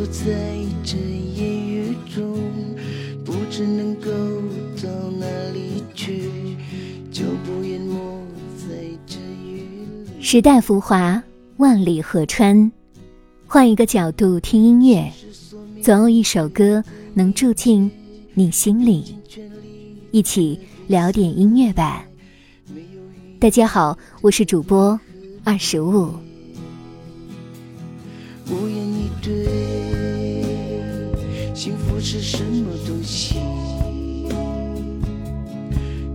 在这烟雨中，不知能够到哪里去，就不淹没在这雨里。时代浮华，万里河川。换一个角度听音乐，总有一首歌能住进你心里。一起聊点音乐吧。大家好，我是主播二十五。幸福是什么东西？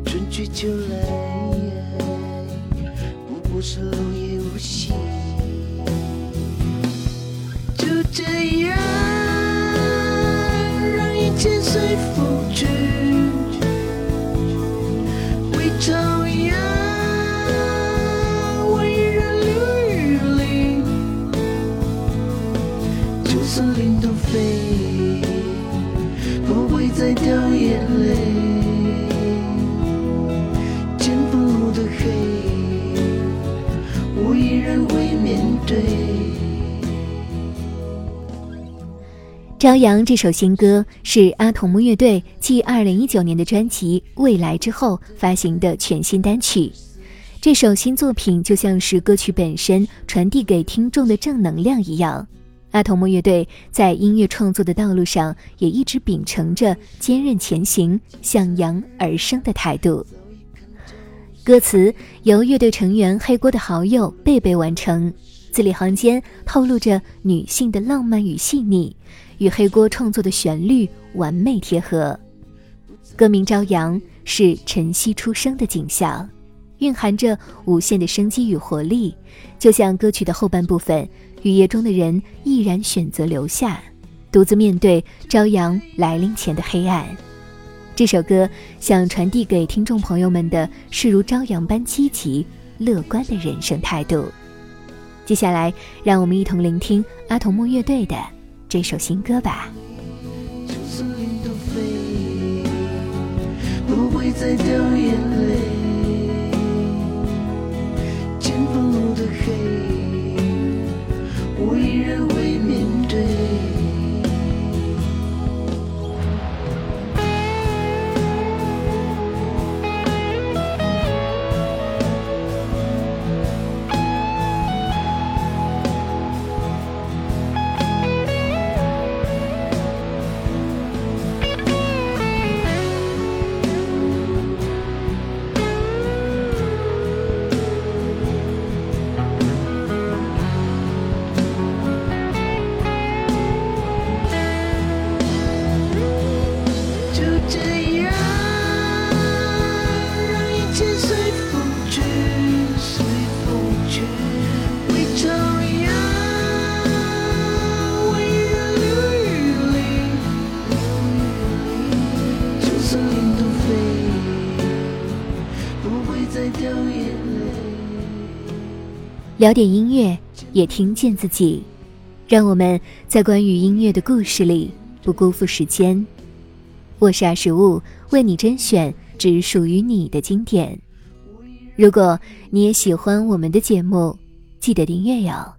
春去秋来，不过是落叶无息。就这样，让一切随风去，为朝朝阳》这首新歌是阿童木乐队继2019年的专辑《未来》之后发行的全新单曲。这首新作品就像是歌曲本身传递给听众的正能量一样。阿童木乐队在音乐创作的道路上也一直秉承着坚韧前行、向阳而生的态度。歌词由乐队成员黑锅的好友贝贝完成，字里行间透露着女性的浪漫与细腻。与黑锅创作的旋律完美贴合，歌名《朝阳》是晨曦初升的景象，蕴含着无限的生机与活力。就像歌曲的后半部分，雨夜中的人毅然选择留下，独自面对朝阳来临前的黑暗。这首歌想传递给听众朋友们的是如朝阳般积极乐观的人生态度。接下来，让我们一同聆听阿童木乐队的。这首新歌吧。就算淋到飞，不会再掉就这样，让一切随风去，随风去。为朝阳，我依然留雨淋，就算淋到飞，不会再掉眼泪。聊点音乐，也听见自己，让我们在关于音乐的故事里不辜负时间。我是二十五，为你甄选只属于你的经典。如果你也喜欢我们的节目，记得订阅哟。